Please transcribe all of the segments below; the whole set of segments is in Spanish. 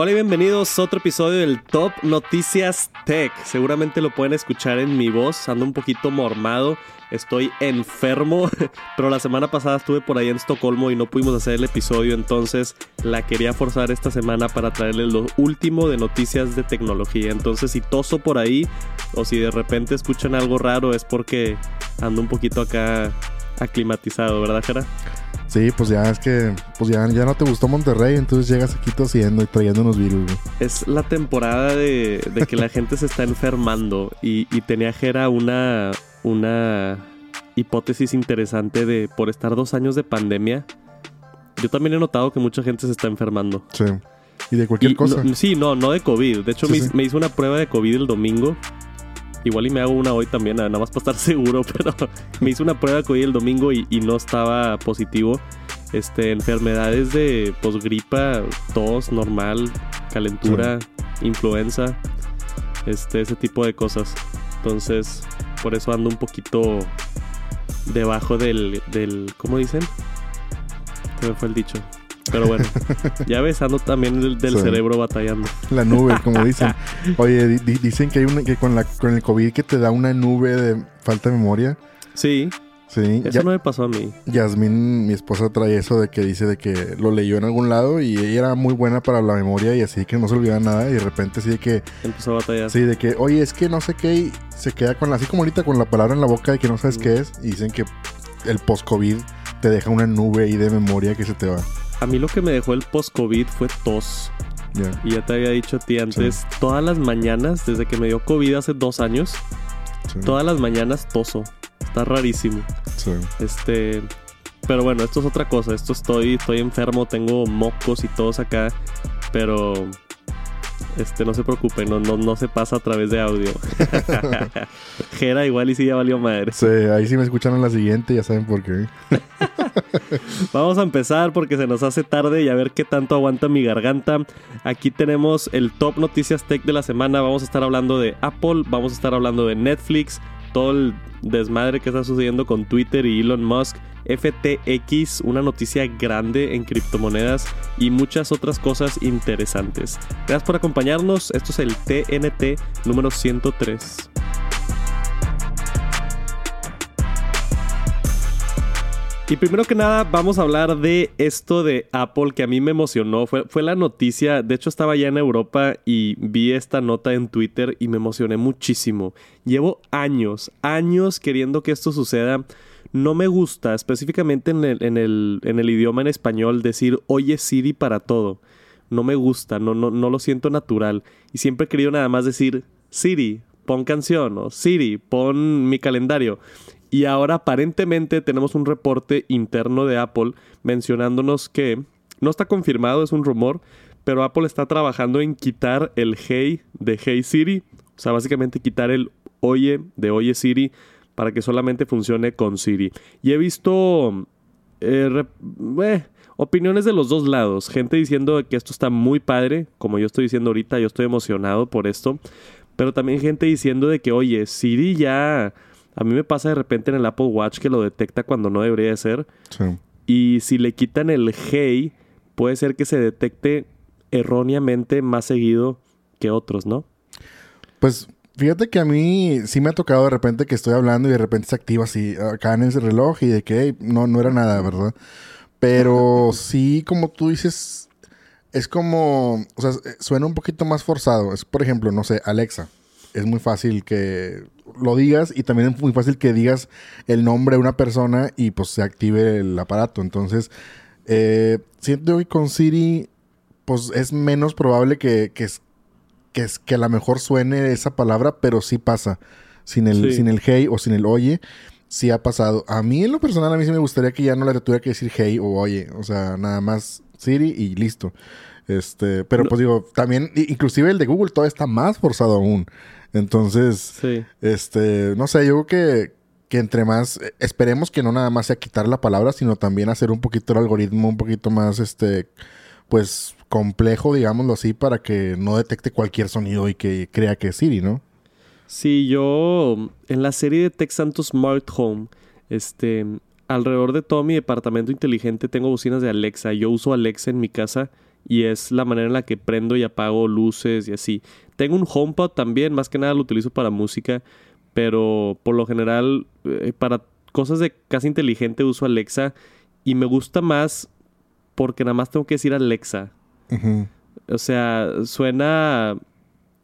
Hola y bienvenidos a otro episodio del Top Noticias Tech. Seguramente lo pueden escuchar en mi voz, ando un poquito mormado, estoy enfermo, pero la semana pasada estuve por ahí en Estocolmo y no pudimos hacer el episodio, entonces la quería forzar esta semana para traerles lo último de noticias de tecnología. Entonces si toso por ahí o si de repente escuchan algo raro es porque ando un poquito acá aclimatizado, ¿verdad, Jera? Sí, pues ya es que pues ya, ya no te gustó Monterrey, entonces llegas aquí tosiendo y trayendo unos virus. Güey. Es la temporada de, de que la gente se está enfermando y, y tenía Jera una, una hipótesis interesante de por estar dos años de pandemia. Yo también he notado que mucha gente se está enfermando. Sí. Y de cualquier Y cosa. no- sí, no, no de COVID. De hecho, Sí, me, sí. me hice una prueba de COVID el domingo. Igual y me hago una hoy también, nada más para estar seguro, pero me hice una prueba de COVID el domingo y, y no estaba positivo. Este, enfermedades de pues, gripa, tos normal, calentura, influenza, este, ese tipo de cosas. Entonces, por eso ando un poquito debajo del, del ¿cómo dicen? Se me fue el dicho. Pero bueno, ya ves, ando también del, del Sí. cerebro batallando. La nube, como dicen. Oye, di- di- dicen que hay una, que con la con el COVID que te da una nube de falta de memoria. Sí, Sí. eso Ya- no me pasó a mí. Yasmín, mi esposa, trae eso de que dice de que lo leyó en algún lado y ella era muy buena para la memoria y así que no se olvidaba nada y de repente así de que, Empezó a batallar. sí, de que, oye, es que no sé qué y se queda con la, así como ahorita con la palabra en la boca de que no sabes qué es y dicen que el post-COVID te deja una nube ahí de memoria que se te va. A mí lo que me dejó el post-COVID fue tos. Ya. Y ya te había dicho a ti antes, todas las mañanas, desde que me dio COVID hace dos años, Sí, todas las mañanas toso. Está rarísimo. sí. Este. Pero bueno, esto es otra cosa. Esto estoy, estoy enfermo, tengo mocos y todos acá. Pero. Este, no se preocupen, no, no, no se pasa a través de audio. Jera igual y sí ya valió madre. Sí, ahí sí me escucharon en la siguiente, ya saben por qué. Vamos a empezar porque se nos hace tarde y a ver qué tanto aguanta mi garganta. Aquí tenemos el top noticias tech de la semana. Vamos a estar hablando de Apple, vamos a estar hablando de Netflix, todo el desmadre que está sucediendo con Twitter y Elon Musk, FTX, una noticia grande en criptomonedas y muchas otras cosas interesantes. Gracias por acompañarnos. Esto es el TNT número 103. Y primero que nada, vamos a hablar de esto de Apple que a mí me emocionó. Fue, la noticia, de hecho estaba ya en Europa y vi esta nota en Twitter y me emocioné muchísimo. Llevo años, años queriendo que esto suceda. No me gusta, específicamente en el, idioma en español, decir oye Siri para todo. No me gusta, no, no, no lo siento natural. Y siempre he querido nada más decir Siri, pon canción o Siri, pon mi calendario. Y ahora aparentemente tenemos un reporte interno de Apple mencionándonos que no está confirmado, es un rumor, pero Apple está trabajando en quitar el Hey de Hey Siri. O sea, básicamente quitar el Oye de Oye Siri para que solamente funcione con Siri. Y he visto eh, eh, opiniones de los dos lados. Gente diciendo que esto está muy padre, como yo estoy diciendo ahorita, yo estoy emocionado por esto. Pero también gente diciendo de que, oye, Siri ya... A mí me pasa de repente en el Apple Watch que lo detecta cuando no debería de ser. Sí. Y si le quitan el hey, puede ser que se detecte erróneamente más seguido que otros, ¿no? Pues fíjate que a mí sí me ha tocado de repente que estoy hablando y de repente se activa así acá en ese reloj y de que "Ey, no, no era nada, ¿verdad? Pero sí, como tú dices, es como, o sea, suena un poquito más forzado. Es, por ejemplo, no sé, Alexa. Es muy fácil que lo digas y también es muy fácil que digas el nombre de una persona y pues se active el aparato. Entonces, eh, siento que con Siri, pues es menos probable que, que, que, es, que a lo mejor suene esa palabra, pero sí pasa. Sin el, Sí. sin el hey o sin el oye, sí ha pasado. A mí en lo personal, a mí sí me gustaría que ya no le tuviera que decir hey o oye. O sea, nada más Siri y listo. Este, pero No. pues digo, también, inclusive el de Google todavía está más forzado aún. Entonces, Sí. este, no sé, yo creo que, que entre más, eh, esperemos que no nada más sea quitar la palabra, sino también hacer un poquito el algoritmo un poquito más, este, pues complejo, digámoslo así, para que no detecte cualquier sonido y que crea que es Siri, ¿no? Sí, yo en la serie de Tech Santo Smart Home, este, alrededor de todo mi departamento inteligente tengo bocinas de Alexa. Yo uso Alexa en mi casa y es la manera en la que prendo y apago luces y así. Tengo un HomePod también, más que nada lo utilizo para música, pero por lo general eh, para cosas de casa inteligente uso Alexa y me gusta más porque nada más tengo que decir Alexa. O sea, suena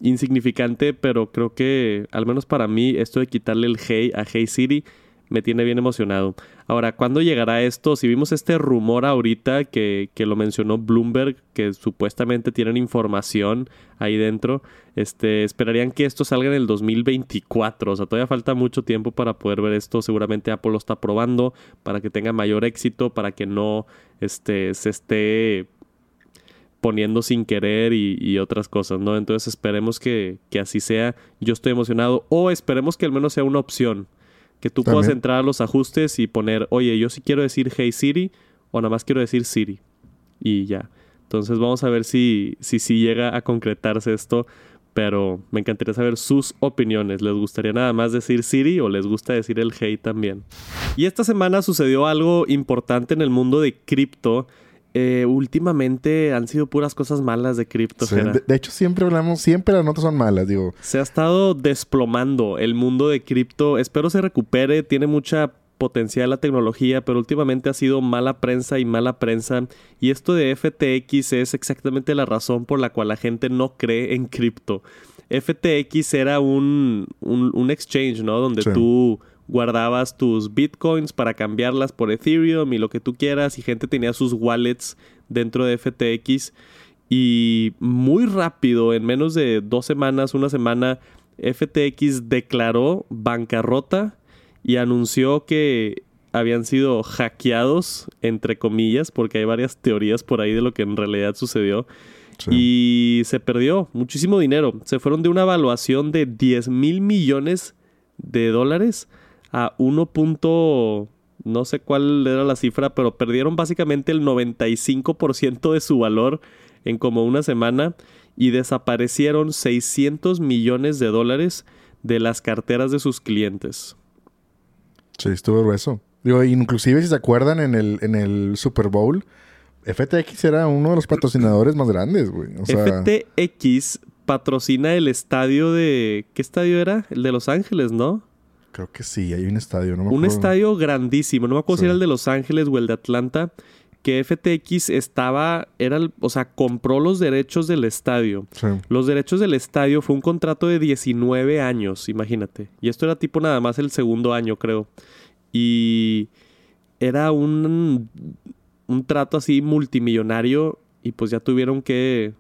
insignificante, pero creo que al menos para mí esto de quitarle el Hey a Hey City me tiene bien emocionado. Ahora, ¿cuándo llegará esto? Si vimos este rumor ahorita que, que, lo mencionó Bloomberg, que supuestamente tienen información ahí dentro, este, esperarían que esto salga en el 2024. O sea, todavía falta mucho tiempo para poder ver esto. Seguramente Apple lo está probando para que tenga mayor éxito, para que no este, se esté poniendo sin querer y, otras cosas, ¿no? Entonces esperemos que, que así sea. Yo estoy emocionado. O esperemos que al menos sea una opción que tú puedas entrar a los ajustes y poner, oye, yo sí quiero decir Hey Siri o nada más quiero decir Siri. Y ya. Entonces vamos a ver si, si, si llega a concretarse esto. Pero me encantaría saber sus opiniones. ¿Les gustaría nada más decir Siri o les gusta decir el Hey también? Y esta semana sucedió algo importante en el mundo de cripto eh, últimamente han sido puras cosas malas de cripto. de, hecho, siempre hablamos, siempre las notas son malas, digo. Se ha estado desplomando el mundo de cripto. Espero se recupere, tiene mucha potencial la tecnología, pero últimamente ha sido mala prensa y mala prensa. Y esto de FTX es exactamente la razón por la cual la gente no cree en cripto. FTX era un, un, exchange, ¿no? Donde tú guardabas tus bitcoins para cambiarlas por Ethereum y lo que tú quieras y gente tenía sus wallets dentro de FTX y muy rápido, en menos de dos semanas, una semana, FTX declaró bancarrota y anunció que habían sido hackeados, entre comillas, porque hay varias teorías por ahí de lo que en realidad sucedió. Y se perdió muchísimo dinero. Se fueron de una evaluación de 10 mil millones de dólares a 1. no sé cuál era la cifra, pero perdieron básicamente el 95% de su valor en como una semana y desaparecieron 600 millones de dólares de las carteras de sus clientes. Sí, estuvo grueso. Digo, inclusive si se acuerdan en el, en el Super Bowl, FTX era uno de los patrocinadores más grandes, güey. FTX patrocina el estadio de... ¿Qué estadio era? El de Los Ángeles, ¿no? Creo que sí, hay un estadio, no me Un estadio grandísimo, no me acuerdo si era el de Los Ángeles o el de Atlanta, que FTX estaba, era, o sea, compró los derechos del estadio. Los derechos del estadio fue un contrato de 19 años, imagínate. Y esto era tipo nada más el segundo año, creo. Y era un, un trato así multimillonario y pues ya tuvieron que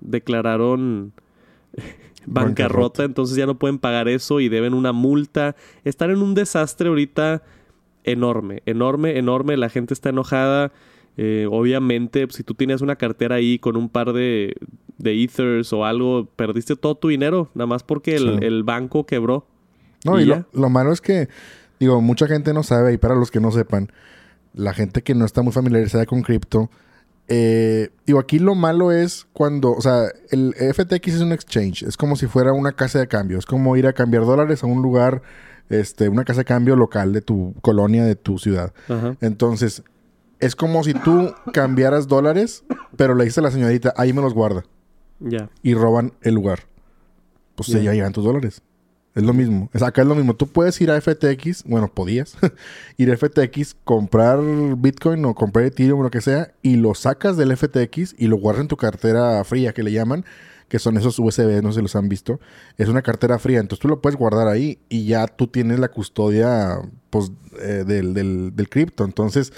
declararon bancarrota, entonces ya no pueden pagar eso y deben una multa. Están en un desastre ahorita enorme, enorme, enorme. La gente está enojada. Eh, obviamente, si tú tienes una cartera ahí con un par de, de ethers o algo, perdiste todo tu dinero, nada más porque el, banco quebró. No, y, lo, lo, malo es que, digo, mucha gente no sabe, y para los que no sepan, la gente que no está muy familiarizada con cripto, eh, digo, aquí lo malo es cuando, o sea, el FTX es un exchange, es como si fuera una casa de cambio, es como ir a cambiar dólares a un lugar, este, una casa de cambio local de tu colonia, de tu ciudad. Entonces, es como si tú cambiaras dólares, pero le dices a la señorita, ahí me los guarda. Ya. Y roban el lugar. Pues ya llegan tus dólares. Es lo mismo. Es, acá es lo mismo. Tú puedes ir a FTX, bueno, podías ir a FTX, comprar Bitcoin o comprar Ethereum o lo que sea, y lo sacas del FTX y lo guardas en tu cartera fría, que le llaman, que son esos USB, no si los han visto. Es una cartera fría, entonces tú lo puedes guardar ahí y ya tú tienes la custodia pues, eh, del, del, cripto. Entonces,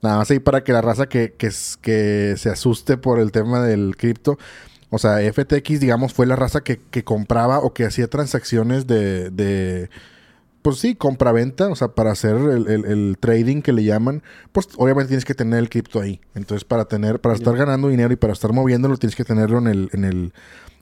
nada más ahí para que la raza que, que se asuste por el tema del cripto o sea, FTX, digamos, fue la raza que, compraba o que hacía transacciones de, de pues sí, compra-venta, o sea, para hacer el, trading que le llaman, pues obviamente tienes que tener el cripto ahí. Entonces, para tener, para estar ganando dinero y para estar moviéndolo, tienes que tenerlo en el, en el,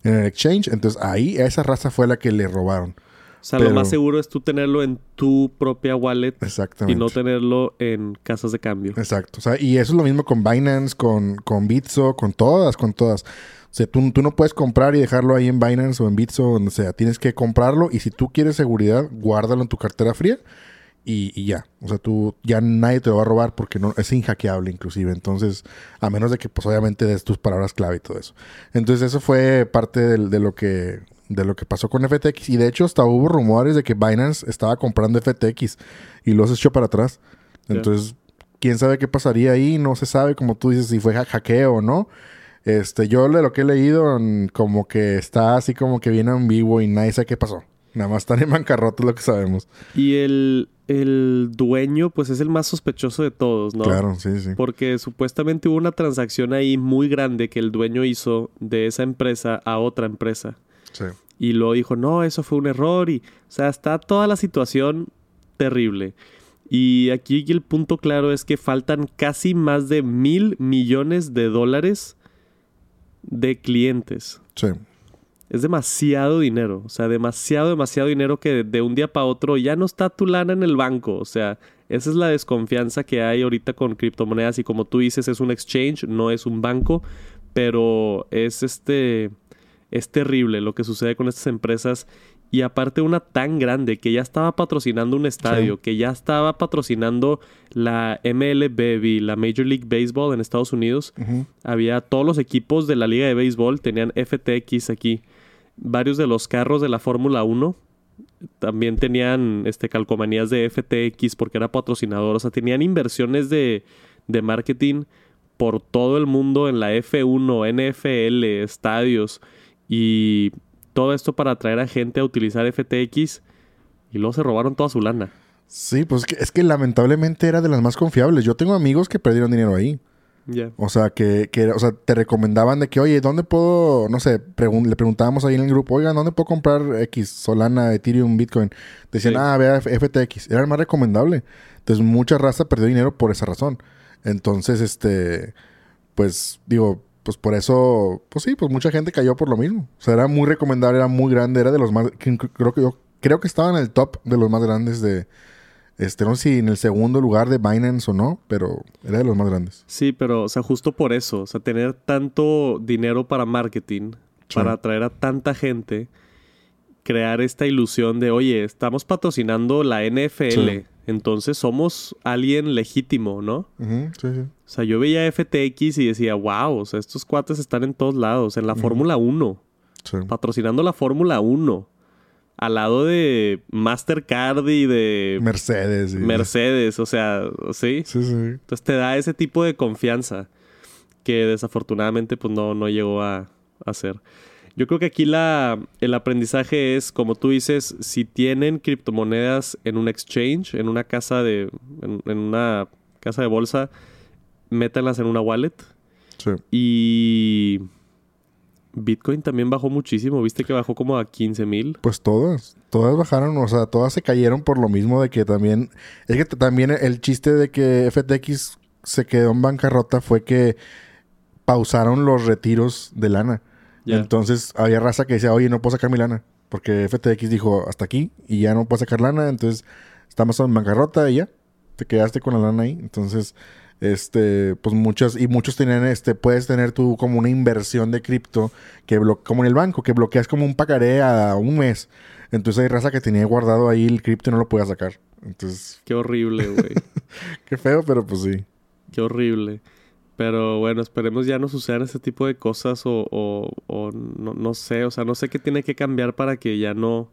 en el exchange. Entonces, ahí a esa raza fue la que le robaron. O sea, lo más seguro es tú tenerlo en tu propia wallet. Exactamente. Y no tenerlo en casas de cambio. Exacto. O sea, y eso es lo mismo con Binance, con, con Bitso, con todas, con todas. O sea, tú, no puedes comprar y dejarlo ahí en Binance o en Bitso o donde sea. Tienes que comprarlo y si tú quieres seguridad, guárdalo en tu cartera fría y, y ya. O sea, tú ya nadie te lo va a robar porque no, es inhackeable inclusive. Entonces, a menos de que pues obviamente des tus palabras clave y todo eso. Entonces, eso fue parte de, lo que de lo que pasó con FTX. Y de hecho, hasta hubo rumores de que Binance estaba comprando FTX y los echó para atrás. Entonces, quién sabe qué pasaría ahí, no se sabe, como tú dices, si fue ha- hackeo o no. Este, yo de lo que he leído, mm, como que está así como que viene en vivo y nadie sabe qué pasó. Nada más están en bancarrota, es lo que sabemos. Y el, el dueño, pues es el más sospechoso de todos, ¿no? Claro, sí, sí. Porque supuestamente hubo una transacción ahí muy grande que el dueño hizo de esa empresa a otra empresa. Sí. Y luego dijo, no, eso fue un error. Y, o sea, está toda la situación terrible. Y aquí el punto claro es que faltan casi más de mil millones de dólares de clientes. Sí. Es demasiado dinero. O sea, demasiado, demasiado dinero que de un día para otro ya no está tu lana en el banco. O sea, esa es la desconfianza que hay ahorita con criptomonedas. Y como tú dices, es un exchange, no es un banco. Pero es este. Es terrible lo que sucede con estas empresas. Y aparte una tan grande que ya estaba patrocinando un estadio, Sí. que ya estaba patrocinando la MLB, la Major League Baseball en Estados Unidos. Había todos los equipos de la liga de béisbol, tenían FTX aquí. Varios de los carros de la Fórmula 1 también tenían este, calcomanías de FTX porque era patrocinador. O sea, tenían inversiones de, de marketing por todo el mundo en la F1, NFL, estadios y todo esto para atraer a gente a utilizar FTX y luego se robaron toda su lana. Sí, pues es que, es que lamentablemente era de las más confiables. Yo tengo amigos que perdieron dinero ahí. Ya. O sea, que, que o sea, te recomendaban de que, oye, ¿dónde puedo, no sé, pregun- le preguntábamos ahí en el grupo, oigan, ¿dónde puedo comprar X, Solana, Ethereum, Bitcoin? Decían, Sí. ah, vea FTX. Era el más recomendable. Entonces, mucha raza perdió dinero por esa razón. Entonces, este, pues, digo, pues por eso, pues sí, pues mucha gente cayó por lo mismo. O sea, era muy recomendable, era muy grande, era de los más, creo que yo, creo que estaba en el top de los más grandes de, este, no sé si en el segundo lugar de Binance o no, pero era de los más grandes. Sí, pero, o sea, justo por eso, o sea, tener tanto dinero para marketing, Sí. para atraer a tanta gente, crear esta ilusión de, oye, estamos patrocinando la NFL, Sí. Entonces somos alguien legítimo, ¿no? Ujú, sí, sí. O sea, yo veía FTX y decía, wow, o sea, estos cuates están en todos lados, en la Fórmula 1, Sí. patrocinando la Fórmula 1, al lado de Mastercard y de Mercedes. y- Mercedes, o sea, sí. Sí, sí. Entonces te da ese tipo de confianza que desafortunadamente pues no, no llegó a, a hacer. Yo creo que aquí la, el aprendizaje es, como tú dices, si tienen criptomonedas en un exchange, en una casa de, en, en una casa de bolsa, métanlas en una wallet. Sí. Y Bitcoin también bajó muchísimo, viste que bajó como a 15 mil. Pues todas, todas bajaron, o sea, todas se cayeron por lo mismo de que también, es que también el chiste de que FTX se quedó en bancarrota fue que pausaron los retiros de lana. Entonces había raza que decía, oye, no puedo sacar mi lana, porque FTX dijo hasta aquí y ya no puedo sacar lana, entonces estamos en bancarrota y ya, te quedaste con la lana ahí. Entonces, este, pues muchos, y muchos tenían, este, puedes tener tú como una inversión de cripto, que como en el banco, que bloqueas como un pagaré a un mes. Entonces hay raza que tenía guardado ahí el cripto y no lo podía sacar. Entonces, Qué horrible, güey. qué feo, pero pues sí. Qué horrible. Pero bueno, esperemos ya no sucedan ese tipo de cosas o, o, o no, no sé, o sea, no sé qué tiene que cambiar para que ya no...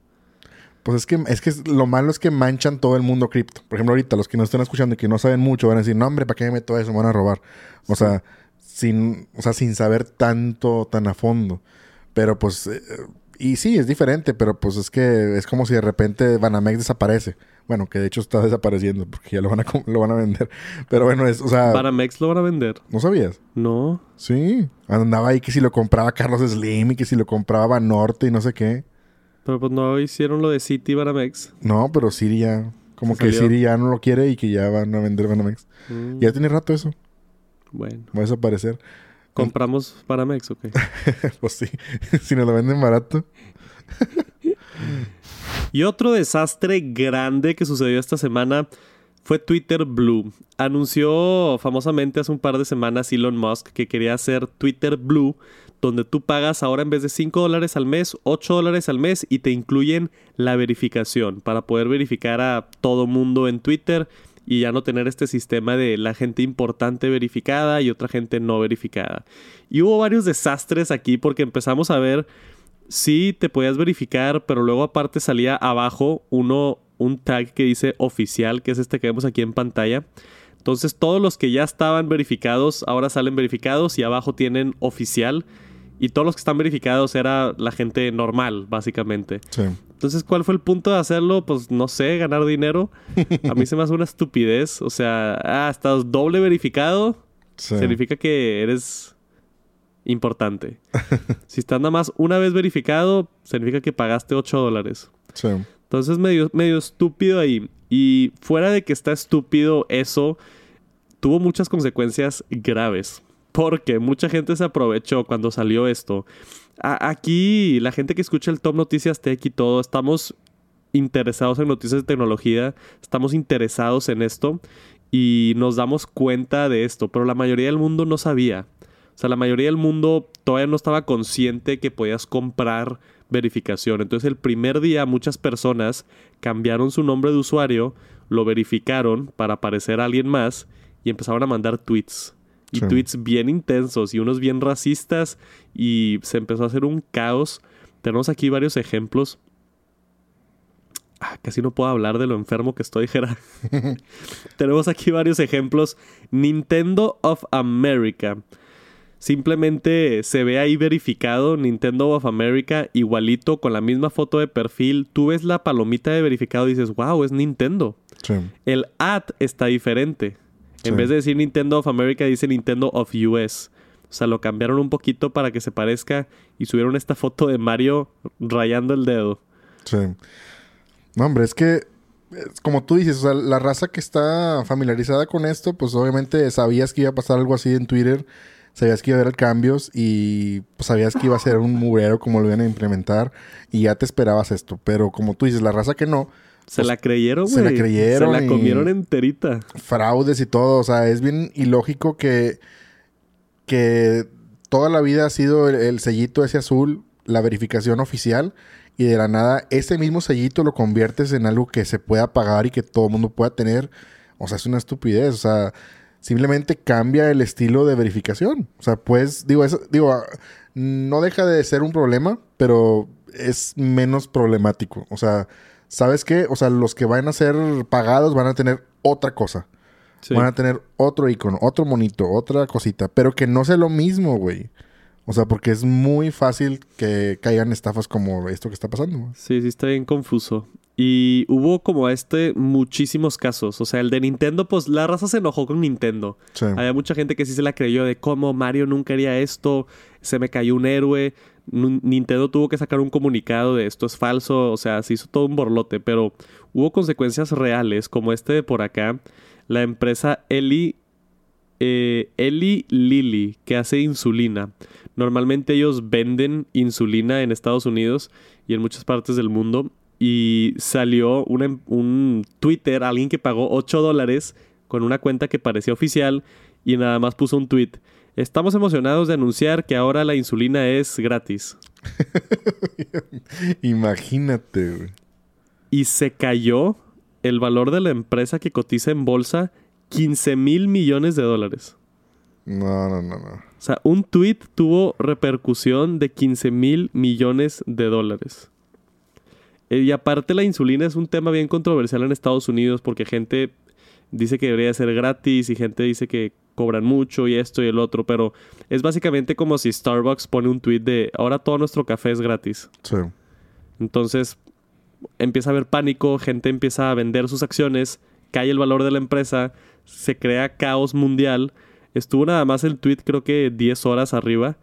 Pues es que, es que lo malo es que manchan todo el mundo cripto. Por ejemplo, ahorita los que nos están escuchando y que no saben mucho van a decir, no, hombre, ¿para qué me meto eso? Me van a robar. O sea, sin, o sea, sin saber tanto, tan a fondo. Pero pues, eh, y sí, es diferente, pero pues es que es como si de repente Banamex desaparece. Bueno, que de hecho está desapareciendo porque ya lo van a, lo van a vender. Pero bueno, es, o sea, Banamex lo van a vender. ¿no sabías? No. Sí, andaba ahí que si lo compraba Carlos Slim y que si lo compraba Banorte y no sé qué. Pero pues no hicieron lo de City Banamex. No, pero Siri ya. Como que salió. Siri ya no lo quiere y que ya van a vender Banamex. Mm, Ya tiene rato eso. Bueno. Va a desaparecer. ¿Compramos Banamex ok? pues sí. si nos lo venden barato. Y otro desastre grande que sucedió esta semana fue Twitter Blue. Anunció famosamente hace un par de semanas Elon Musk que quería hacer Twitter Blue donde tú pagas ahora en vez de 5 dólares al mes, 8 dólares al mes y te incluyen la verificación para poder verificar a todo mundo en Twitter y ya no tener este sistema de la gente importante verificada y otra gente no verificada. Y hubo varios desastres aquí porque empezamos a ver si te podías verificar, pero luego aparte salía abajo uno un tag que dice oficial, que es este que vemos aquí en pantalla. Entonces todos los que ya estaban verificados ahora salen verificados y abajo tienen oficial. Y todos los que están verificados era la gente normal, básicamente. Sí. Entonces, ¿cuál fue el punto de hacerlo? Pues no sé, ganar dinero. A mí se me hace una estupidez. O sea, ah, estás doble verificado. Sí. Significa que eres importante. si estás nada más una vez verificado, significa que pagaste 8 dólares. Sí. Entonces, medio, medio estúpido ahí. Y fuera de que está estúpido eso, tuvo muchas consecuencias graves. Porque mucha gente se aprovechó cuando salió esto. Aquí, la gente que escucha el Top Noticias Tech y todo, estamos interesados en noticias de tecnología, estamos interesados en esto y nos damos cuenta de esto, pero la mayoría del mundo no sabía. O sea, la mayoría del mundo todavía no estaba consciente que podías comprar verificación. Entonces, el primer día muchas personas cambiaron su nombre de usuario, lo verificaron para parecer a alguien más y empezaron a mandar tweets. Y Sí. tweets bien intensos y unos bien racistas y se empezó a hacer un caos. Tenemos aquí varios ejemplos. Ah, casi no puedo hablar de lo enfermo que estoy, Jera. Tenemos aquí varios ejemplos. Nintendo of America. Simplemente se ve ahí verificado Nintendo of America igualito con la misma foto de perfil. Tú ves la palomita de verificado y dices, wow, es Nintendo. Sí. El ad está diferente. En vez de decir Nintendo of America, dice Nintendo of US. O sea, lo cambiaron un poquito para que se parezca y subieron esta foto de Mario rayando el dedo. Sí. No, hombre, es que, es como tú dices, o sea, la raza que está familiarizada con esto, pues obviamente sabías que iba a pasar algo así en Twitter, sabías que iba a haber cambios y pues, sabías que iba a ser un mugrero como lo iban a implementar y ya te esperabas esto. Pero como tú dices, la raza que no, Se Pues, la creyeron, güey. se la creyeron Se la comieron enterita. fraudes y todo, o sea, es bien ilógico que, que toda la vida ha sido el, el sellito ese azul, la verificación oficial, y de la nada ese mismo sellito lo conviertes en algo que se pueda pagar y que todo el mundo pueda tener. O sea, es una estupidez, o sea, simplemente cambia el estilo de verificación. O sea, pues, digo, eso, digo, ah, no deja de ser un problema, pero es menos problemático. O sea, ¿sabes qué? O sea, los que van a ser pagados van a tener otra cosa. Sí. Van a tener otro icono, otro monito, otra cosita, pero que no sea lo mismo, güey. O sea, porque es muy fácil que caigan estafas como esto que está pasando. güey. Sí, sí, está bien confuso. Y hubo como este muchísimos casos. O sea, el de Nintendo, pues la raza se enojó con Nintendo. Sí. Había mucha gente que sí se la creyó de cómo Mario nunca haría esto, se me cayó un héroe. Nintendo tuvo que sacar un comunicado de esto es falso, o sea, se hizo todo un borlote, pero hubo consecuencias reales, como este de por acá. La empresa Eli, eh, Eli Lilly, que hace insulina. Normalmente ellos venden insulina en Estados Unidos y en muchas partes del mundo. Y salió una- un Twitter, alguien que pagó 8 dólares con una cuenta que parecía oficial y nada más puso un tweet. Estamos emocionados de anunciar que ahora la insulina es gratis. Imagínate, güey. Y se cayó el valor de la empresa que cotiza en bolsa 15 mil millones de dólares. No, no, no, no. O sea, un tweet tuvo repercusión de 15 mil millones de dólares. Eh, Y aparte la insulina es un tema bien controversial en Estados Unidos porque gente dice que debería ser gratis y gente dice que cobran mucho y esto y el otro, pero es básicamente como si Starbucks pone un tweet de ahora todo nuestro café es gratis. Sí. Entonces empieza a haber pánico, gente empieza a vender sus acciones, cae el valor de la empresa, se crea caos mundial. Estuvo nada más el tweet creo que 10 horas arriba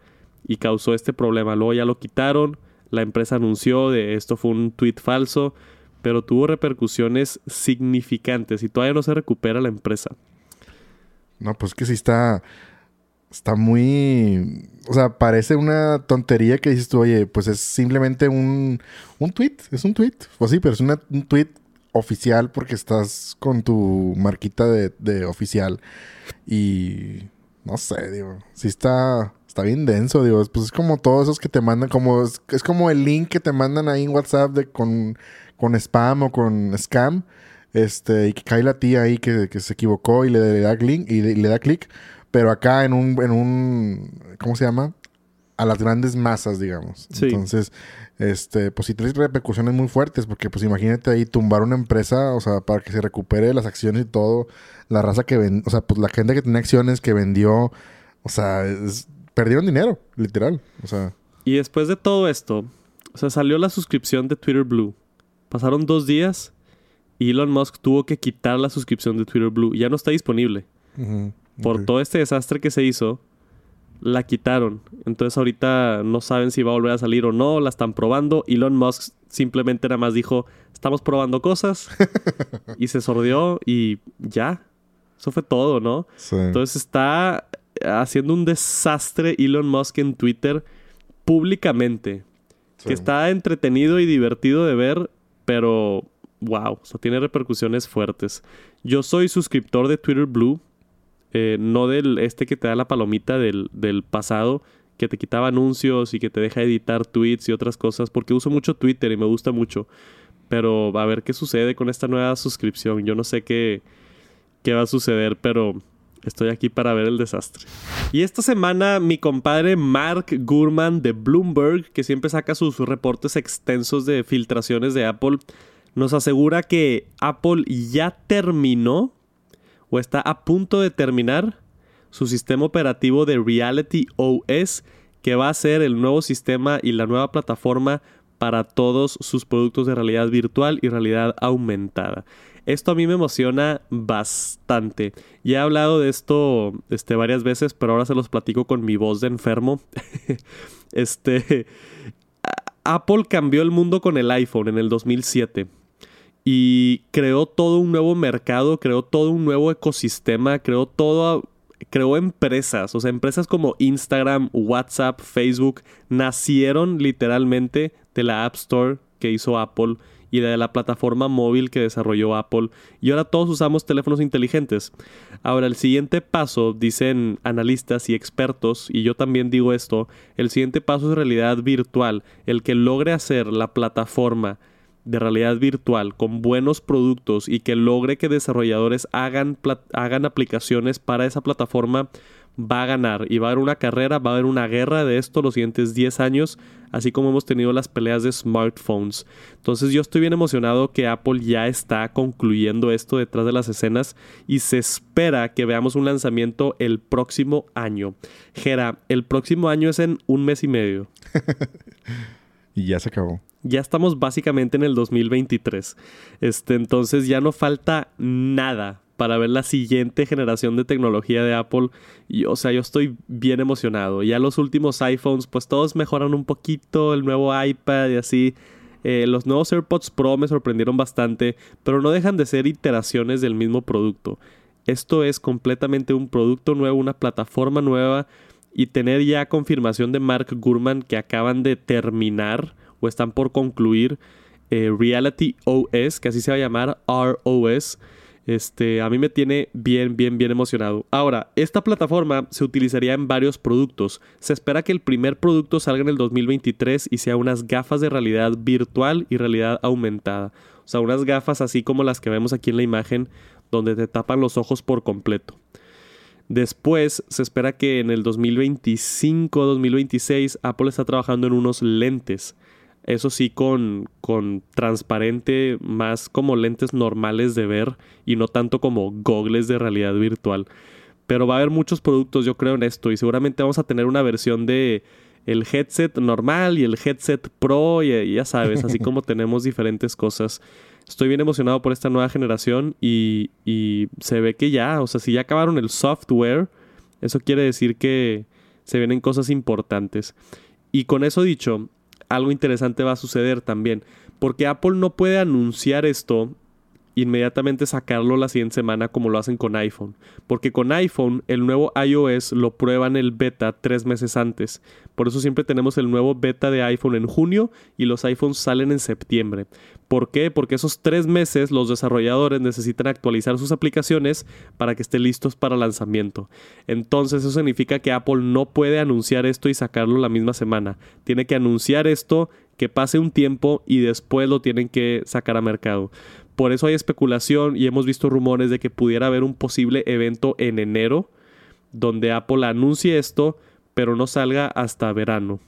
y causó este problema. Luego ya lo quitaron, la empresa anunció de esto fue un tweet falso, pero tuvo repercusiones significantes y todavía no se recupera la empresa. No, pues que sí está. Está muy. O sea, parece una tontería que dices tú, oye, pues es simplemente un, un tweet. Es un tweet. Pues sí, pero es una- un tweet oficial porque estás con tu marquita de, de oficial. Y. No sé, digo. Sí está, está bien denso, digo. Pues es como todos esos que te mandan, como es, es como el link que te mandan ahí en WhatsApp de con, con spam o con scam. Este, y que cae la tía ahí que, que se equivocó y le, da clic y, le da clic. Pero acá en un, en un, ¿cómo se llama? A las grandes masas, digamos. Sí. Entonces, este, pues sí trae repercusiones muy fuertes, porque pues imagínate ahí tumbar una empresa, o sea, para que se recupere las acciones y todo, la raza que ven, o sea, pues la gente que tenía acciones que vendió, o sea, es- perdieron dinero, literal, o sea, Y después de todo esto, o sea, salió la suscripción de Twitter Blue. Pasaron dos días Elon Musk tuvo que quitar la suscripción de Twitter Blue. Ya no está disponible. Por todo este desastre que se hizo, la quitaron. Entonces ahorita no saben si va a volver a salir o no, la están probando. Elon Musk simplemente nada más dijo, estamos probando cosas. y se sordió y ya. Eso fue todo, ¿no? Sí. Entonces está haciendo un desastre Elon Musk en Twitter públicamente. Sí. Que está entretenido y divertido de ver, pero wow, o sea, tiene repercusiones fuertes. Yo soy suscriptor de Twitter Blue, eh, no del este que te da la palomita del, del pasado, que te quitaba anuncios y que te deja editar tweets y otras cosas, porque uso mucho Twitter y me gusta mucho. Pero a ver qué sucede con esta nueva suscripción. Yo no sé qué, qué va a suceder, pero estoy aquí para ver el desastre. Y esta semana mi compadre Mark Gurman de Bloomberg, que siempre saca sus reportes extensos de filtraciones de Apple, nos asegura que Apple ya terminó o está a punto de terminar su sistema operativo de Reality OS, que va a ser el nuevo sistema y la nueva plataforma para todos sus productos de realidad virtual y realidad aumentada. Esto a mí me emociona bastante. Ya he hablado de esto este, varias veces, pero ahora se los platico con mi voz de enfermo. este, Apple cambió el mundo con el iPhone en el 2007 y creó todo un nuevo mercado, creó todo un nuevo ecosistema, creó todo, creó empresas, o sea, empresas como Instagram, WhatsApp, Facebook, nacieron literalmente de la App Store que hizo Apple y de la plataforma móvil que desarrolló Apple. Y ahora todos usamos teléfonos inteligentes. Ahora, el siguiente paso, dicen analistas y expertos, y yo también digo esto, el siguiente paso es realidad virtual, el que logre hacer la plataforma de realidad virtual con buenos productos y que logre que desarrolladores hagan, hagan aplicaciones para esa plataforma va a ganar y va a haber una carrera, va a haber una guerra de esto los siguientes 10 años, así como hemos tenido las peleas de smartphones. Entonces yo estoy bien emocionado que Apple ya está concluyendo esto detrás de las escenas y se espera que veamos un lanzamiento el próximo año. Gera, el próximo año es en un mes y medio. Y ya se acabó. Ya estamos básicamente en el 2023. Este, entonces ya no falta nada para ver la siguiente generación de tecnología de Apple. Y, o sea, yo estoy bien emocionado. Ya los últimos iPhones, pues todos mejoran un poquito. El nuevo iPad y así. Eh, los nuevos AirPods Pro me sorprendieron bastante, pero no dejan de ser iteraciones del mismo producto. Esto es completamente un producto nuevo, una plataforma nueva y tener ya confirmación de Mark Gurman que acaban de terminar o están por concluir eh, Reality OS, que así se va a llamar ROS. Este, a mí me tiene bien, bien, bien emocionado. Ahora, esta plataforma se utilizaría en varios productos. Se espera que el primer producto salga en el 2023 y sea unas gafas de realidad virtual y realidad aumentada. O sea, unas gafas así como las que vemos aquí en la imagen, donde te tapan los ojos por completo. Después se espera que en el 2025-2026 Apple está trabajando en unos lentes. Eso sí, con, con transparente, más como lentes normales de ver y no tanto como gogles de realidad virtual. Pero va a haber muchos productos, yo creo, en esto. Y seguramente vamos a tener una versión de el headset normal y el headset pro. Y, y ya sabes, así como tenemos diferentes cosas. Estoy bien emocionado por esta nueva generación y, y se ve que ya, o sea, si ya acabaron el software, eso quiere decir que se vienen cosas importantes. Y con eso dicho, algo interesante va a suceder también, porque Apple no puede anunciar esto inmediatamente sacarlo la siguiente semana como lo hacen con iPhone. Porque con iPhone el nuevo iOS lo prueban el beta tres meses antes. Por eso siempre tenemos el nuevo beta de iPhone en junio y los iPhones salen en septiembre. ¿Por qué? Porque esos tres meses los desarrolladores necesitan actualizar sus aplicaciones para que estén listos para lanzamiento. Entonces eso significa que Apple no puede anunciar esto y sacarlo la misma semana. Tiene que anunciar esto, que pase un tiempo y después lo tienen que sacar a mercado. Por eso hay especulación y hemos visto rumores de que pudiera haber un posible evento en enero donde Apple anuncie esto, pero no salga hasta verano.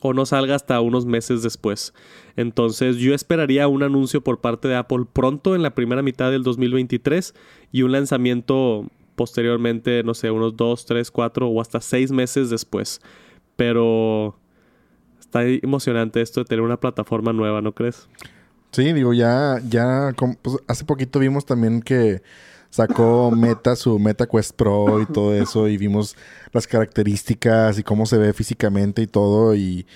O no salga hasta unos meses después. Entonces yo esperaría un anuncio por parte de Apple pronto en la primera mitad del 2023 y un lanzamiento posteriormente, no sé, unos 2, 3, 4 o hasta 6 meses después. Pero está emocionante esto de tener una plataforma nueva, ¿no crees? Sí, digo, ya, ya, pues, hace poquito vimos también que sacó Meta su Meta Quest Pro y todo eso y vimos las características y cómo se ve físicamente y todo y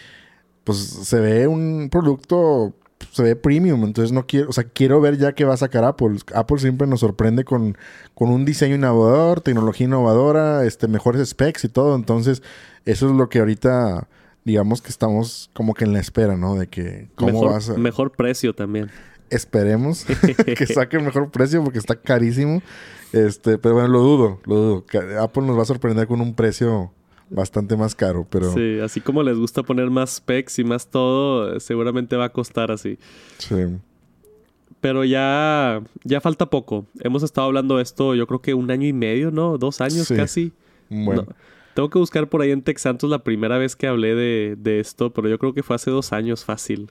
pues se ve un producto se ve premium, entonces no quiero, o sea, quiero ver ya qué va a sacar Apple. Apple siempre nos sorprende con, con un diseño innovador, tecnología innovadora, este mejores specs y todo, entonces eso es lo que ahorita digamos que estamos como que en la espera, ¿no? De que cómo mejor, a... Mejor precio también. Esperemos que saque el mejor precio porque está carísimo. Este, pero bueno, lo dudo, lo dudo. Apple nos va a sorprender con un precio bastante más caro, pero... Sí, así como les gusta poner más specs y más todo, seguramente va a costar así. Sí. Pero ya, ya falta poco. Hemos estado hablando de esto, yo creo que un año y medio, ¿no? Dos años casi. Bueno. Tengo que buscar por ahí en Texantos la primera vez que hablé de, de, esto, pero yo creo que fue hace dos años fácil.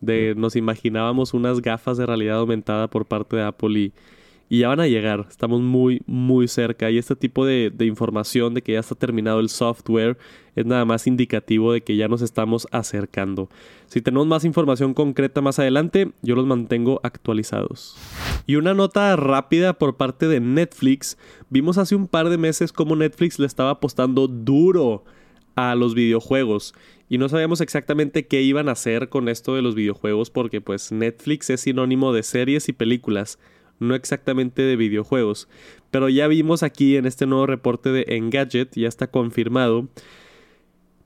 De, nos imaginábamos unas gafas de realidad aumentada por parte de Apple y y ya van a llegar. Estamos muy, muy cerca. Y este tipo de, información de que ya está terminado el software es nada más indicativo de que ya nos estamos acercando. Si tenemos más información concreta más adelante, yo los mantengo actualizados. Y una nota rápida por parte de Netflix. Vimos hace un par de meses cómo Netflix le estaba apostando duro a los videojuegos y no sabíamos exactamente qué iban a hacer con esto de los videojuegos porque pues Netflix es sinónimo de series y películas no exactamente de videojuegos. Pero ya vimos aquí en este nuevo reporte de Engadget, ya está confirmado.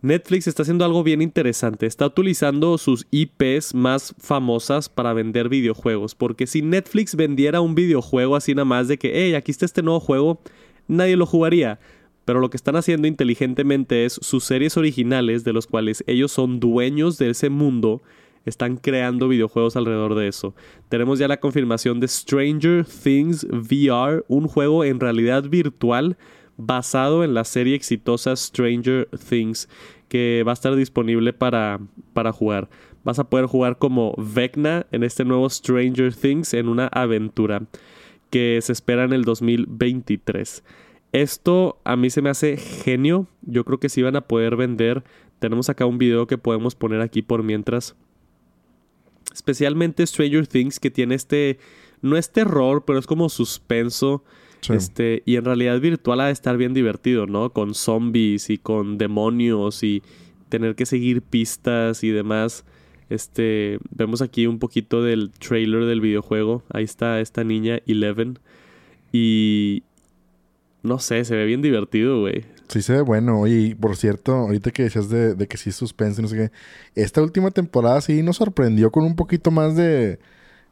Netflix está haciendo algo bien interesante. Está utilizando sus IPs más famosas para vender videojuegos. Porque si Netflix vendiera un videojuego así nada más de que, hey, aquí está este nuevo juego, nadie lo jugaría. Pero lo que están haciendo inteligentemente es sus series originales, de los cuales ellos son dueños de ese mundo, están creando videojuegos alrededor de eso. Tenemos ya la confirmación de Stranger Things VR, un juego en realidad virtual basado en la serie exitosa Stranger Things que va a estar disponible para, para jugar. Vas a poder jugar como Vecna en este nuevo Stranger Things en una aventura que se espera en el 2023. Esto a mí se me hace genio. Yo creo que si van a poder vender. Tenemos acá un video que podemos poner aquí por mientras Especialmente Stranger Things, que tiene este. No es terror, pero es como suspenso. Este, y en realidad virtual ha de estar bien divertido, ¿no? Con zombies y con demonios y tener que seguir pistas y demás. Este, vemos aquí un poquito del trailer del videojuego. Ahí está esta niña Eleven. Y no sé, se ve bien divertido, güey. Sí se ve bueno. Oye, por cierto, ahorita que decías de, de que sí es suspense, no sé qué. Esta última temporada sí nos sorprendió con un poquito más de...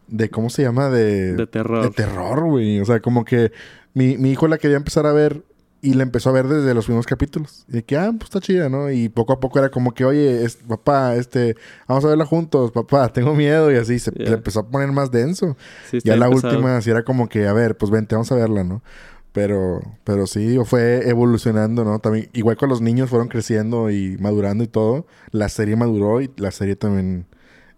De ¿cómo se llama? De... De terror. De terror, güey. O sea, como que mi, mi hijo la quería empezar a ver y la empezó a ver desde los primeros capítulos. Y de que, ah, pues está chida, ¿no? Y poco a poco era como que, oye, papá, este, vamos a verla juntos, papá, tengo miedo. Y así se, empezó a poner más denso. Sí, ya la última, sí era como que, a ver, pues vente, vamos a verla, ¿no? Pero, pero sí, fue evolucionando, ¿no? También, igual con los niños fueron creciendo y madurando y todo. La serie maduró y la serie también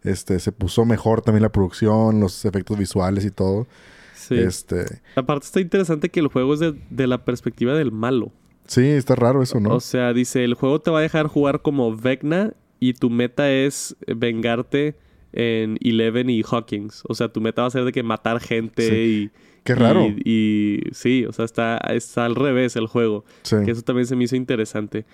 este, se puso mejor también la producción, los efectos visuales y todo. Sí. Este... Aparte está interesante que el juego es de, de la perspectiva del malo. Sí, está raro eso, ¿no? O sea, dice, el juego te va a dejar jugar como Vecna y tu meta es vengarte en Eleven y Hawkins. O sea, tu meta va a ser de que matar gente y Qué raro. Y, sí, o sea, está, está al revés el juego. Que eso también se me hizo interesante.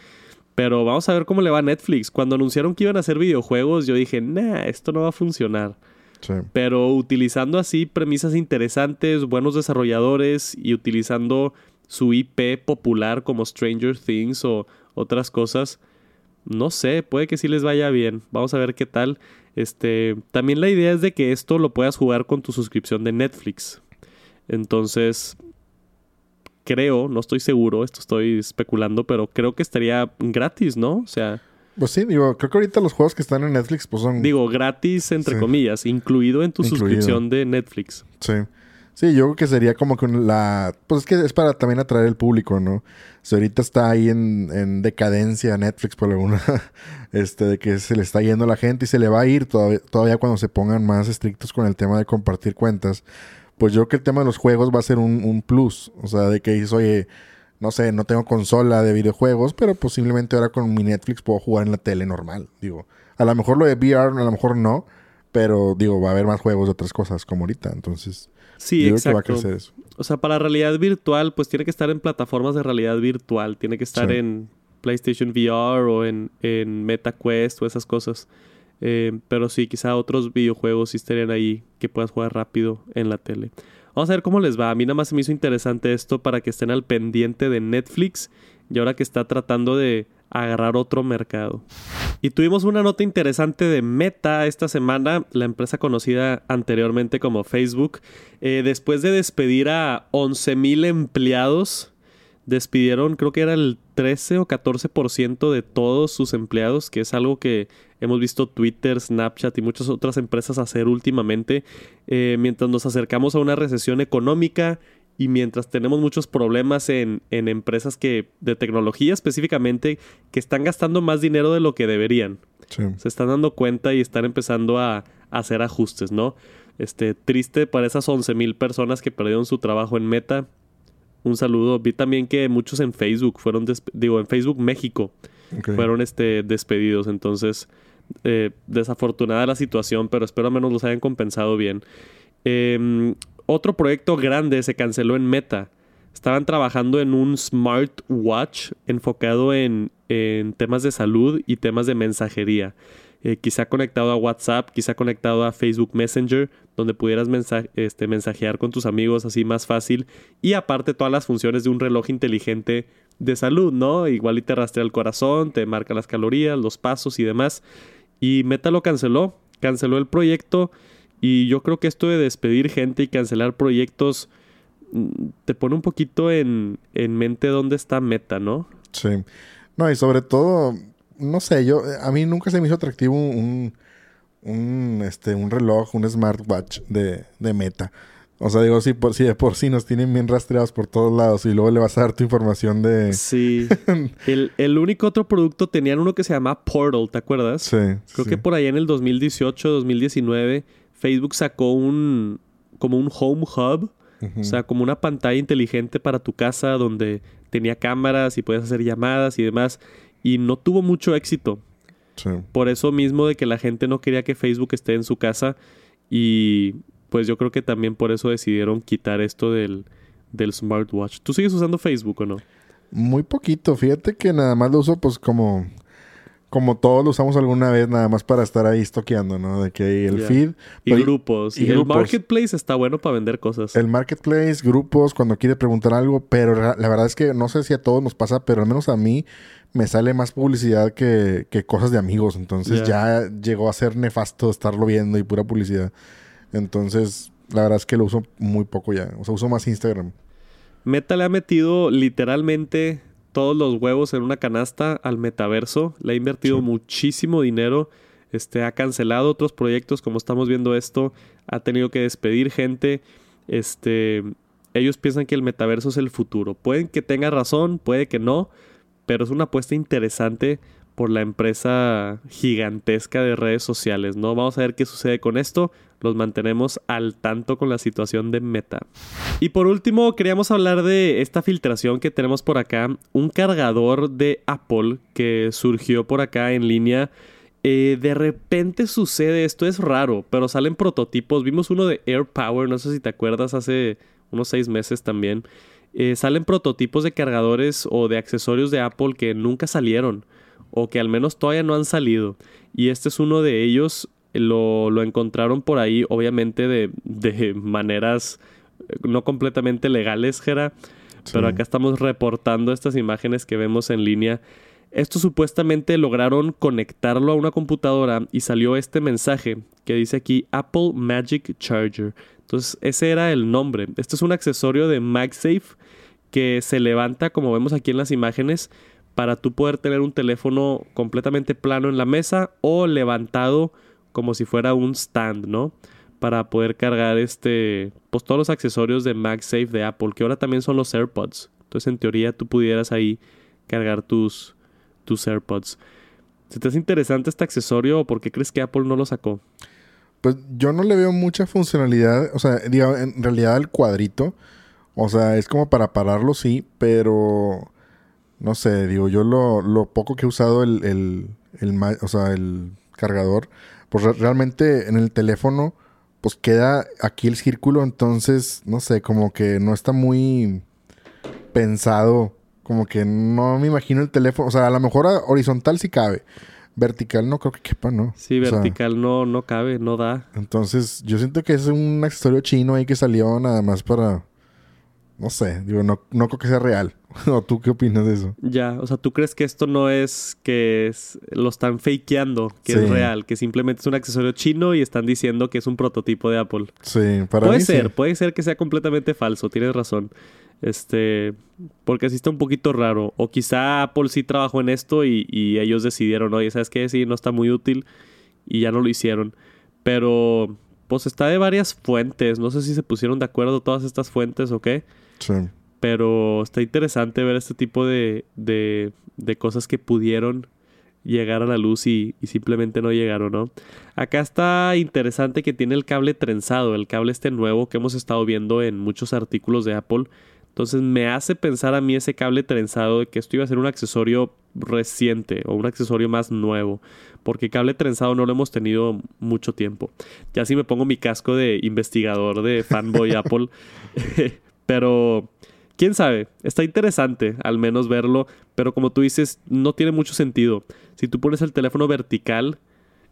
Pero vamos a ver cómo le va a Netflix. Cuando anunciaron que iban a hacer videojuegos, yo dije, nah, esto no va a funcionar. Sí. Pero utilizando así premisas interesantes, buenos desarrolladores y utilizando su IP popular como Stranger Things o otras cosas, no sé, puede que sí les vaya bien. Vamos a ver qué tal. Este, también la idea es de que esto lo puedas jugar con tu suscripción de Netflix. Entonces, creo, no estoy seguro, esto estoy especulando, pero creo que estaría gratis, ¿no? O sea, Pues sí, digo, creo que ahorita los juegos que están en Netflix pues son... digo, gratis entre Sí. comillas, incluido en tu Incluido. suscripción de Netflix. Sí. Sí, yo creo que sería como que la... Pues es que es para también atraer el público, ¿no? Si ahorita está ahí en, en decadencia Netflix por alguna... este, de que se le está yendo la gente y se le va a ir todavía, todavía cuando se pongan más estrictos con el tema de compartir cuentas. Pues yo creo que el tema de los juegos va a ser un, un plus. O sea, de que dices, oye, no sé, no tengo consola de videojuegos, pero posiblemente ahora con mi Netflix puedo jugar en la tele normal. Digo, a lo mejor lo de VR, a lo mejor no. Pero digo, va a haber más juegos de otras cosas como ahorita. Entonces... Sí, Yo creo que va a exacto. crecer eso. O sea, para realidad virtual, pues tiene que estar en plataformas de realidad virtual. Tiene que estar Sí. en PlayStation VR o en, en MetaQuest o esas cosas. Eh, pero sí, quizá otros videojuegos sí estarían ahí que puedas jugar rápido en la tele. Vamos a ver cómo les va. A mí nada más se me hizo interesante esto para que estén al pendiente de Netflix y ahora que está tratando de agarrar otro mercado. Y tuvimos una nota interesante de Meta esta semana, la empresa conocida anteriormente como Facebook. Eh, después de despedir a 11.000 empleados, despidieron creo que era el 13 o 14% de todos sus empleados, que es algo que hemos visto Twitter, Snapchat y muchas otras empresas hacer últimamente, eh, mientras nos acercamos a una recesión económica y mientras tenemos muchos problemas en, en empresas que de tecnología específicamente que están gastando más dinero de lo que deberían Sí. se están dando cuenta y están empezando a, a hacer ajustes, ¿no? Este, triste para esas 11.000 personas que perdieron su trabajo en Meta. Un saludo. Vi también que muchos en Facebook fueron, digo, en Facebook México fueron este, despedidos. Entonces, eh, desafortunada la situación, pero espero al menos los hayan compensado bien. Em, otro proyecto grande se canceló en Meta. Estaban trabajando en un smartwatch enfocado en, en temas de salud y temas de mensajería. Eh, quizá conectado a WhatsApp, quizá conectado a Facebook Messenger, donde pudieras este, mensajear con tus amigos así más fácil. Y aparte todas las funciones de un reloj inteligente de salud, ¿no? Igual y te rastrea el corazón, te marca las calorías, los pasos y demás. Y Meta lo canceló, canceló el proyecto. Y yo creo que esto de despedir gente y cancelar proyectos mm, te pone un poquito en, en mente dónde está Meta, ¿no? Sí. No, y sobre todo, no sé, yo, a mí nunca se me hizo atractivo un, un, un, este, un reloj, un smartwatch de, de meta. O sea, digo, si, por, si de por sí nos tienen bien rastreados por todos lados y luego le vas a dar tu información de... Sí. el, el único otro producto tenían uno que se llama Portal, ¿te acuerdas? Sí. Creo sí. que por allá en el 2018, 2019, Facebook sacó un como un home hub, o sea, como una pantalla inteligente para tu casa donde tenía cámaras y puedes hacer llamadas y demás y no tuvo mucho éxito. Sí. Por eso mismo de que la gente no quería que Facebook esté en su casa y pues yo creo que también por eso decidieron quitar esto del del smartwatch. ¿Tú sigues usando Facebook o no? Muy poquito. Fíjate que nada más lo uso pues como... Como todos lo usamos alguna vez, nada más para estar ahí estoqueando, ¿no? De que el Ya. feed... Y grupos. y Y, el grupos. marketplace está bueno para vender cosas. El marketplace, grupos, cuando quiere preguntar algo, pero la verdad es que no sé si a todos nos pasa, pero al menos a mí me sale más publicidad que, que cosas de amigos. Entonces ya llegó a ser nefasto estarlo viendo y pura publicidad. Entonces, la verdad es que lo uso muy poco ya. O sea, uso más Instagram. Meta le ha metido literalmente todos los huevos en una canasta al metaverso. Le ha invertido Sí. muchísimo dinero. Este, ha cancelado otros proyectos, como estamos viendo esto. Ha tenido que despedir gente. Este, ellos piensan que el metaverso es el futuro. Pueden que tenga razón, puede que no, pero es una apuesta interesante por la empresa gigantesca de redes sociales, ¿no? Vamos a ver qué sucede con esto. Los mantenemos al tanto con la situación de Meta. Y por último, queríamos hablar de esta filtración que tenemos por acá. Un cargador de Apple que surgió por acá en línea. Eh, de repente sucede esto, es raro, pero salen prototipos. Vimos uno de AirPower, no sé si te acuerdas, hace unos seis meses también. Eh, salen prototipos de cargadores o de accesorios de Apple que nunca salieron o que al menos todavía no han salido. Y este es uno de ellos. lo, lo encontraron por ahí, obviamente de, de maneras eh, no completamente legales, Jera. Pero acá estamos reportando estas imágenes que vemos en línea. Esto supuestamente lograron conectarlo a una computadora y salió este mensaje que dice aquí Apple Magic Charger. Entonces ese era el nombre. Este es un accesorio de MagSafe que se levanta como vemos aquí en las imágenes para tú poder tener un teléfono completamente plano en la mesa o levantado como si fuera un stand, ¿no? Para poder cargar este, pues todos los accesorios de MagSafe de Apple, que ahora también son los AirPods. Entonces en teoría tú pudieras ahí cargar tus, tus AirPods. ¿Se te hace interesante este accesorio o por qué crees que Apple no lo sacó? Pues yo no le veo mucha funcionalidad. O sea, digo, en realidad el cuadrito. O sea, es como para pararlo, sí, pero no sé, digo, yo lo, lo poco que he usado el, el, el, o sea, el cargador, pues realmente en el teléfono, pues queda aquí el círculo, entonces, no sé, como que no está muy pensado, como que no me imagino el teléfono, o sea, a lo mejor horizontal sí cabe. Vertical no creo que quepa, ¿no? Sí, vertical no, no cabe, no da. Entonces, yo siento que es un accesorio chino ahí que salió nada más para no sé, digo, no, no creo que sea real. ¿O tú qué opinas de eso? Ya, o sea, ¿tú crees que esto no es que es, lo están fakeando, que es real, que simplemente es un accesorio chino y están diciendo que es un prototipo de Apple? Sí, para Puede ser, puede ser que sea completamente falso, tienes razón. Este, porque así está un poquito raro. O quizá Apple sí trabajó en esto y, y ellos decidieron, oye, ¿sabes qué? Sí, no está muy útil y ya no lo hicieron. Pero, pues está de varias fuentes. No sé si se pusieron de acuerdo todas estas fuentes o qué. Pero está interesante ver este tipo de, de, de cosas que pudieron llegar a la luz y, y, simplemente no llegaron, ¿no? Acá está interesante que tiene el cable trenzado, el cable este nuevo que hemos estado viendo en muchos artículos de Apple. Entonces me hace pensar a mí ese cable trenzado de que esto iba a ser un accesorio reciente o un accesorio más nuevo, porque cable trenzado no lo hemos tenido mucho tiempo. Ya si me pongo mi casco de investigador de fanboy Apple, pero, quién sabe, está interesante al menos verlo, pero como tú dices, no tiene mucho sentido. Si tú pones el teléfono vertical,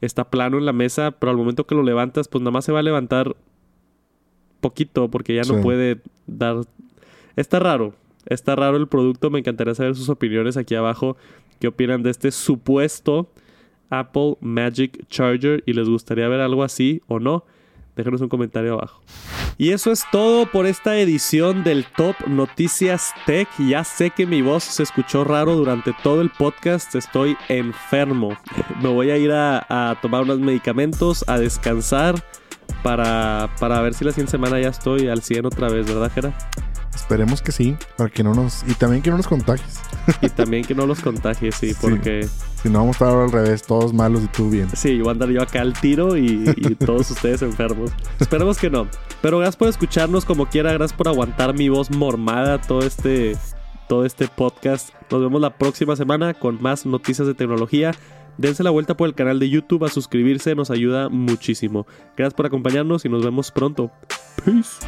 está plano en la mesa, pero al momento que lo levantas, pues nada más se va a levantar poquito porque ya no puede dar... Está raro, está raro el producto, me encantaría saber sus opiniones aquí abajo, qué opinan de este supuesto Apple Magic Charger y les gustaría ver algo así o no. Déjanos un comentario abajo. Y eso es todo por esta edición del Top Noticias Tech. Ya sé que mi voz se escuchó raro durante todo el podcast. Estoy enfermo. Me voy a ir a, tomar unos medicamentos, a descansar para, para ver si la siguiente semana ya estoy al 100 otra vez, ¿verdad, Jera? Esperemos que sí, para que no nos... Y también que no nos contagies. Y también que no los contagies, sí, porque... Si no, vamos a estar al revés, todos malos y tú bien. Sí, voy a andar yo acá al tiro y, todos ustedes enfermos. Esperemos que no. Pero gracias por escucharnos como quiera, gracias por aguantar mi voz mormada todo este, todo este podcast. Nos vemos la próxima semana con más noticias de tecnología. Dense la vuelta por el canal de YouTube a suscribirse, nos ayuda muchísimo. Gracias por acompañarnos y nos vemos pronto. Peace.